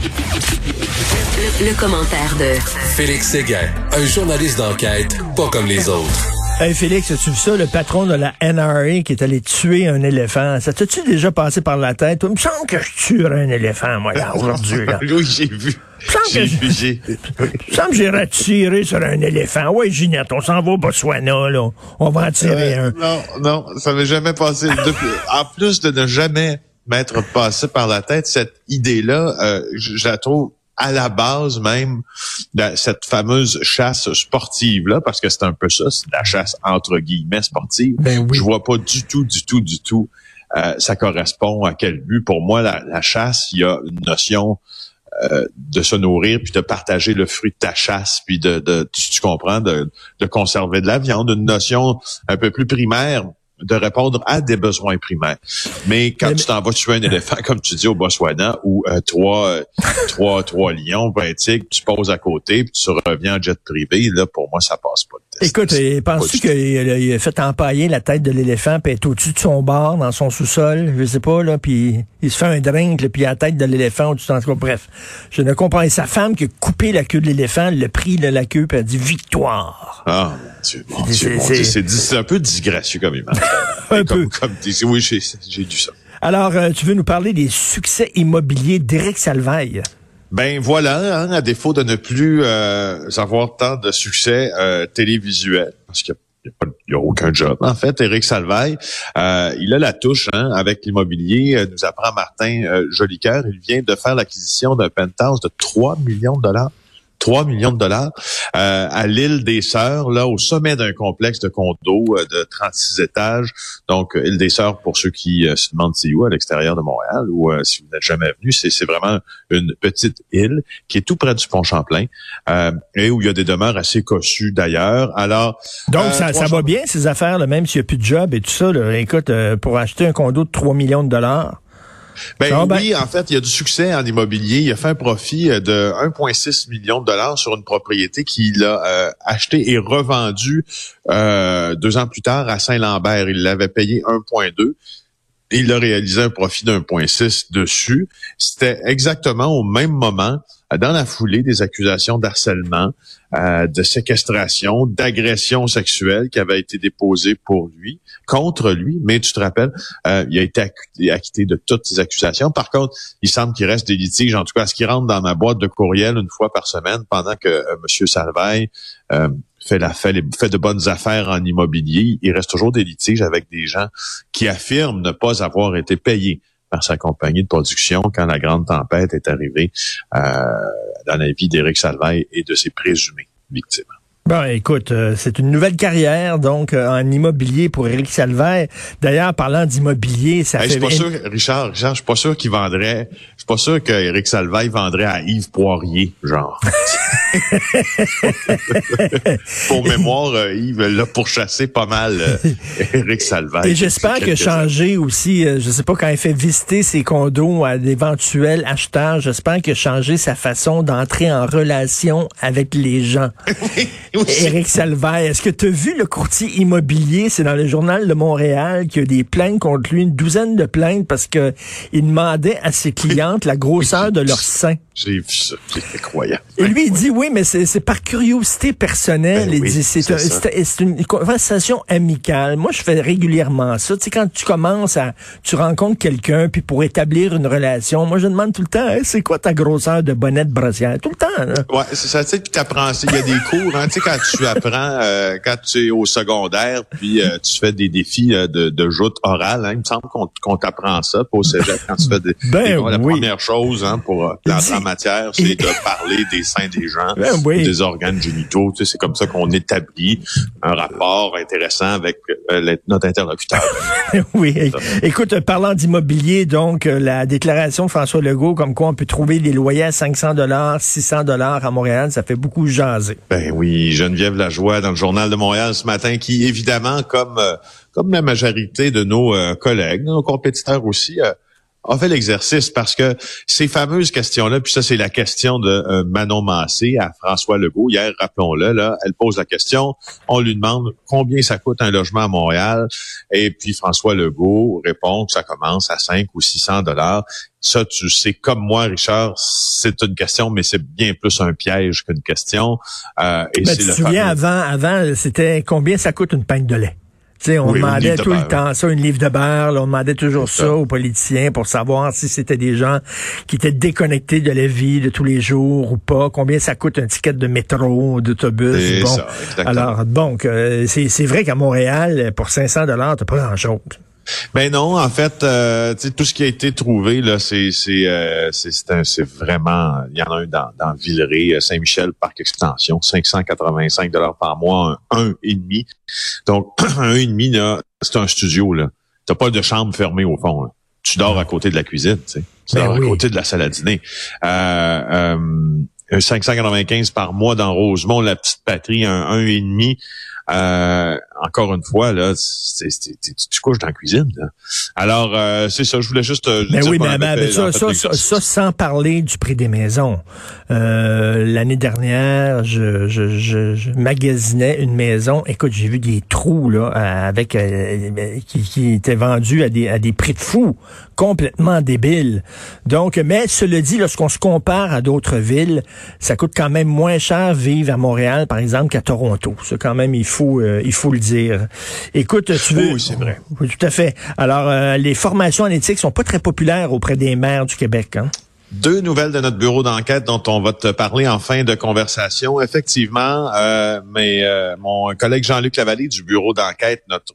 Le, le commentaire de Félix Séguin, un journaliste d'enquête pas comme les autres. Hey Félix, as-tu vu ça, le patron de la NRA qui est allé tuer un éléphant? Ça t'a-tu déjà passé par la tête? Il me semble que je tuerais un éléphant, moi, là, aujourd'hui. Là. Oui, j'ai vu. me semble J'ai que- vu, j'ai. Il me semble que j'irais tirer sur un éléphant. Ouais, Ginette, on s'en va au Botswana, là. On va en tirer un. Non, non, ça m'est jamais passé. Depuis- en plus de ne jamais m'être passé par la tête, cette idée-là, euh, je, la trouve à la base même de cette fameuse chasse sportive-là, parce que c'est un peu ça, c'est la chasse entre guillemets sportive. Ben oui. Je vois pas du tout, du tout, du tout, euh, ça correspond à quel but. Pour moi, la, la chasse, il y a une notion euh, de se nourrir, puis de partager le fruit de ta chasse, puis de, de tu, tu comprends, de, de conserver de la viande, une notion un peu plus primaire de répondre à des besoins primaires. Mais quand Mais- tu t'en vas tuer un éléphant, comme tu dis au Botswana, ou euh, trois, euh, trois, trois lions, ben, tu poses à côté, puis tu reviens en jet privé, là, pour moi, ça passe pas le test. Écoute, penses-tu qu'il a, fait empailler la tête de l'éléphant, puis est au-dessus de son bar, dans son sous-sol, je sais pas, là, puis il se fait un drink, puis il a la tête de l'éléphant en tout cas, bref. Je ne comprends. Et sa femme qui a coupé la queue de l'éléphant, le pris de la queue, puis elle a dit victoire. Ah, mon Dieu, mon C'est- Dieu, mon c'est- Dieu, un peu disgracieux comme image. Un comme, peu. Comme, oui, j'ai j'ai dû ça. Alors, euh, tu veux nous parler des succès immobiliers d'Éric Salvaille? Ben voilà, hein, à défaut de ne plus euh, avoir tant de succès euh, télévisuel, parce qu'il n'y a, pas- il y a aucun job. En fait, Éric Salvaille, euh, il a la touche hein, avec l'immobilier, euh, nous apprend Martin euh, Jolicoeur. Il vient de faire l'acquisition d'un penthouse de 3 millions de dollars. 3 millions de dollars euh, à l'île des Sœurs, là au sommet d'un complexe de condos euh, de 36 étages. Donc euh, île des Sœurs pour ceux qui euh, se demandent c'est où à l'extérieur de Montréal ou euh, si vous n'êtes jamais venu, c'est vraiment une petite île qui est tout près du pont Champlain euh, et où il y a des demeures assez cossues d'ailleurs. Alors Donc, ça, ça va bien, ces affaires, là, même s'il n'y a plus de job et tout ça. Là. Écoute, euh, pour acheter un condo de 3 millions de dollars, Ben oui, en fait, il y a du succès en immobilier. Il a fait un profit euh, de 1,6 million de dollars sur une propriété qu'il a euh, achetée et revendue euh, deux ans plus tard à Saint-Lambert. Il l'avait payé 1,2. Il a réalisé un profit d'un 1,6 dessus. C'était exactement au même moment, euh, dans la foulée des accusations d'harcèlement, euh, de séquestration, d'agression sexuelle qui avaient été déposées pour lui, contre lui. Mais tu te rappelles, euh, il a été acquitté, de toutes ces accusations. Par contre, il semble qu'il reste des litiges, en tout cas, ce qui rentre dans ma boîte de courriel une fois par semaine pendant que euh, M. Salvaille fait, la, fait, les- fait de bonnes affaires en immobilier. Il reste toujours des litiges avec des gens qui affirment ne pas avoir été payés par sa compagnie de production quand la grande tempête est arrivée euh, dans la vie d'Éric Salvaille et de ses présumées victimes. Bon, écoute, euh, c'est une nouvelle carrière, donc, euh, en immobilier pour Éric Salvaire. D'ailleurs, parlant d'immobilier, ça Hey, je fait... suis pas sûr, Richard, Richard, je suis pas sûr qu'il vendrait, je suis pas sûr qu'Éric vendrait à Yves Poirier, genre. Pour mémoire, euh, Yves l'a pourchassé pas mal, euh, Éric Salvaille. Et j'espère que années. changer aussi, euh, je sais pas, quand il fait visiter ses condos à d'éventuels acheteurs, j'espère que changer sa façon d'entrer en relation avec les gens. Salvaire, est-ce que tu as vu le courtier immobilier, c'est dans le journal de Montréal, qu'il y a des plaintes contre lui, une douzaine de plaintes parce que il demandait à ses clientes la grosseur de leur sein. J'ai vu ça, c'est incroyable. Et lui, il dit oui, mais c'est par curiosité personnelle. Ben il oui, dit c'est un- une conversation amicale. Moi, je fais régulièrement ça. Tu sais, quand tu commences à, tu rencontres quelqu'un, puis pour établir une relation, moi, je demande tout le temps, Hey, c'est quoi ta grosseur de bonnet de brossière? Tout le temps, là. Ouais, c'est ça, tu sais, puis t'apprends, il y a des cours, hein, tu sais, quand tu apprends, euh, quand tu es au secondaire, puis euh, tu fais des défis euh, de, de joute orale, hein, il me semble qu'on t'apprend ça, au cégep, quand tu fais des, Ben des- la oui. première chose, hein, pour la matière, c'est de parler des seins des gens, Ben oui. des organes génitaux. Tu sais, c'est comme ça qu'on établit un rapport intéressant avec euh, notre interlocuteur. oui. Écoute, parlant d'immobilier, donc, euh, la déclaration de François Legault, comme quoi on peut trouver des loyers à 500 dollars, 600 dollars à Montréal, ça fait beaucoup jaser. Ben oui, Geneviève Lajoie dans le journal de Montréal ce matin, qui évidemment, comme euh, comme la majorité de nos euh, collègues, nos compétiteurs aussi, a fait l'exercice parce que ces fameuses questions-là, puis ça c'est la question de euh, Manon Massé à François Legault hier, rappelons-le, là, elle pose la question, on lui demande combien ça coûte un logement à Montréal, et puis François Legault répond que ça commence à 5 ou 600 dollars. Ça, tu sais, comme moi, Richard, c'est une question, mais c'est bien plus un piège qu'une question. Euh, et Ben, c'est tu te souviens, fameux- avant, avant, c'était combien ça coûte une pinte de lait? Tu sais, on Oui, demandait de tout le beurre. temps ça, une livre de beurre. là, on demandait toujours ça ça. aux politiciens pour savoir si c'était des gens qui étaient déconnectés de la vie de tous les jours ou pas. Combien ça coûte un ticket de métro, d'autobus. Bon. ça. Alors, donc, euh, c'est c'est vrai qu'à Montréal, pour 500 dollars, t'as pas grand-chose. Ben non, en fait, euh, tout ce qui a été trouvé là, c'est c'est euh, c'est vraiment. Il y en a un dans, dans Villeray, euh, Saint-Michel, parc extension, 585 dollars par mois, un, un et demi. Donc un et demi là, c'est un studio là. T'as pas de chambre fermée au fond. là. Tu dors à côté de la cuisine, tu sais. Tu Ben dors oui. à côté de la salle à dîner. Euh, euh, un 595 par mois dans Rosemont, la petite patrie, un, un et demi. Euh, encore une fois, là, tu, tu couches dans la cuisine. là. Alors, euh, c'est ça. Je voulais juste. euh, Ben dire oui, mais, ça, ça, ça, ça, sans parler du prix des maisons. Euh, L'année dernière, je, je, je, je magasinais une maison. Écoute, j'ai vu des trous là avec euh, qui, qui étaient vendus à des, à des prix de fou, complètement débiles. Donc, mais cela dit, lorsqu'on se compare à d'autres villes, ça coûte quand même moins cher vivre à Montréal, par exemple, qu'à Toronto. C'est quand même, il faut, euh, il faut le dire. Écoute, tu veux. Oui, c'est vrai. Oui, tout à fait. Alors, euh, les formations en éthique sont pas très populaires auprès des maires du Québec. Hein? Deux nouvelles de notre bureau d'enquête dont on va te parler en fin de conversation. Effectivement, euh, mais euh, mon collègue Jean-Luc Lavallée du bureau d'enquête, notre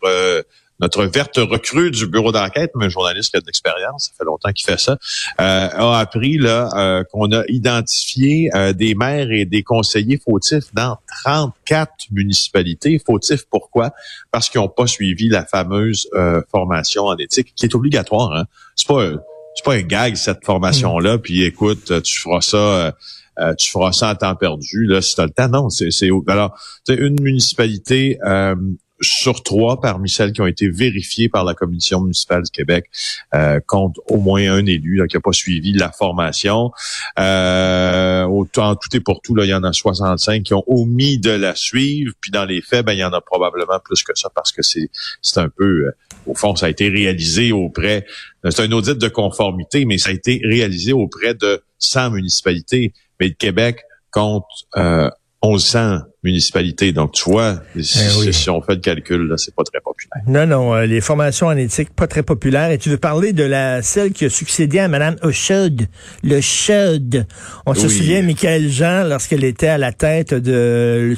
notre verte recrue du bureau d'enquête, mais un journaliste qui a de l'expérience, ça fait longtemps qu'il fait ça, euh, a appris là euh, qu'on a identifié euh, des maires et des conseillers fautifs dans 34 municipalités. Fautifs pourquoi? Parce qu'ils n'ont pas suivi la fameuse euh, formation en éthique qui est obligatoire. Hein? C'est pas un- c'est pas un gag cette formation là. Puis écoute, tu feras ça. euh, euh, tu feras ça en temps perdu, là, si tu as le temps. Non, c'est, c'est alors, une municipalité euh, sur trois parmi celles qui ont été vérifiées par la Commission municipale du Québec euh, compte au moins un élu là, qui n'a pas suivi la formation. Euh, autant tout et pour tout, il y en a 65 qui ont omis de la suivre. Puis dans les faits, ben, il y en a probablement plus que ça parce que c'est, c'est un peu, euh, au fond, ça a été réalisé auprès, c'est un audit de conformité, mais ça a été réalisé auprès de 100 municipalités. Mais le Québec compte euh, 1100 municipalités. Donc, tu vois, si, Eh oui. si on fait le calcul, là, c'est pas très populaire. Non, non, euh, les formations en éthique, pas très populaires. Et tu veux parler de la celle qui a succédé à Mme Oshud, le Chud. On se souvient, Michael Jean, lorsqu'elle était à la tête de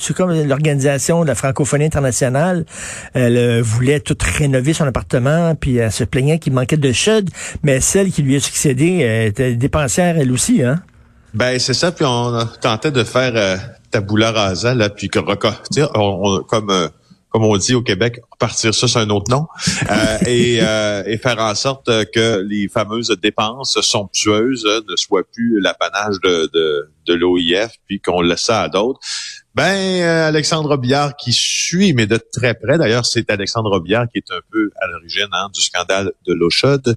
l'organisation de la francophonie internationale, elle euh, voulait tout rénover son appartement, puis elle se plaignait qu'il manquait de Chud, mais celle qui lui a succédé elle était dépensière elle aussi, hein? Ben, c'est ça. Puis on tenté de faire euh, tabula rasa, là, puis que, on, on- comme... euh, comme on dit au Québec, repartir ça sur un autre nom, euh, et, euh, et faire en sorte euh, que les fameuses dépenses somptueuses euh, ne soient plus l'apanage de, de, de l'OIF, puis qu'on laisse ça à d'autres. Ben, euh, Alexandre Robillard qui suit, mais de très près, d'ailleurs, c'est Alexandre Robillard qui est un peu à l'origine hein, du scandale de l'eau chaude.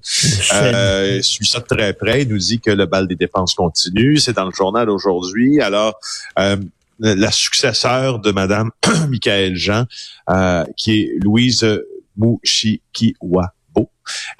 Euh, suit ça de très près. Il nous dit que le bal des dépenses continue. C'est dans le journal aujourd'hui. Alors, euh, la successeur de Madame Michael Jean, euh, qui est Louise Mouchikiwabo,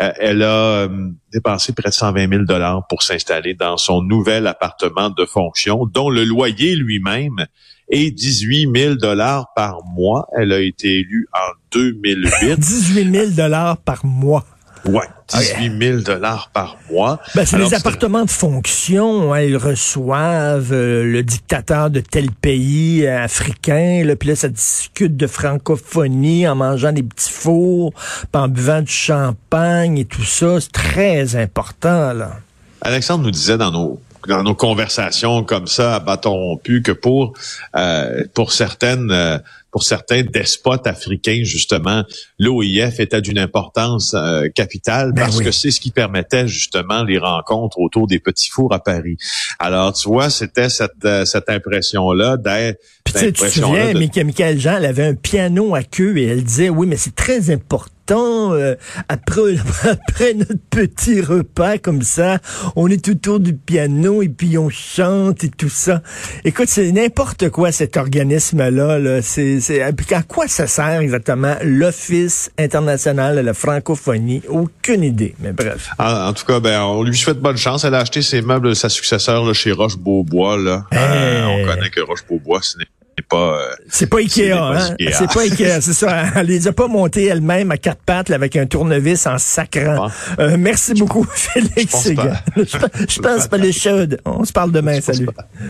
euh, elle a euh, dépensé près de 120 000 dollars pour s'installer dans son nouvel appartement de fonction, dont le loyer lui-même est 18 000 dollars par mois. Elle a été élue en 2008. 18 000 dollars par mois. Ouais, 18 000 dollars par mois. Ben, c'est des appartements de fonction. hein, ils reçoivent euh, le dictateur de tel pays euh, africain. Là, puis là, ça discute de francophonie en mangeant des petits fours, en buvant du champagne et tout ça. C'est très important. là. Alexandre nous disait dans nos dans nos conversations comme ça à bâton rompu que pour euh, pour certaines euh, pour certains despotes africains justement l'OIF était d'une importance euh, capitale Ben parce oui. que c'est ce qui permettait justement les rencontres autour des petits fours à Paris. Alors tu vois c'était cette euh, cette impression là d'être tu sais, tu te impression-là souviens, de- Michael Michael Jean, elle avait un piano à queue et elle disait, oui, mais c'est très important. euh, après, après notre petit repas comme ça, on est autour du piano et puis on chante et tout ça. Écoute, c'est n'importe quoi cet organisme-là. Là. C'est, c'est, puis à quoi ça sert exactement l'Office international de la francophonie? Aucune idée, mais bref. En, en tout cas, ben, on lui souhaite bonne chance. Elle a acheté ses meubles de sa successeur là, chez Roche-Beaubois. Là. Euh, on connaît que Roche-Beaubois, ce n'est pas... euh, C'est pas Ikea, pas hein? Ikea. C'est pas Ikea, c'est ça. Elle les a pas montées elle-même à quatre pattes là, avec un tournevis en sacrant. Euh, merci beaucoup, Félix pense pas. Je, pense- je pense pas les chaudes. On se parle demain. Salut.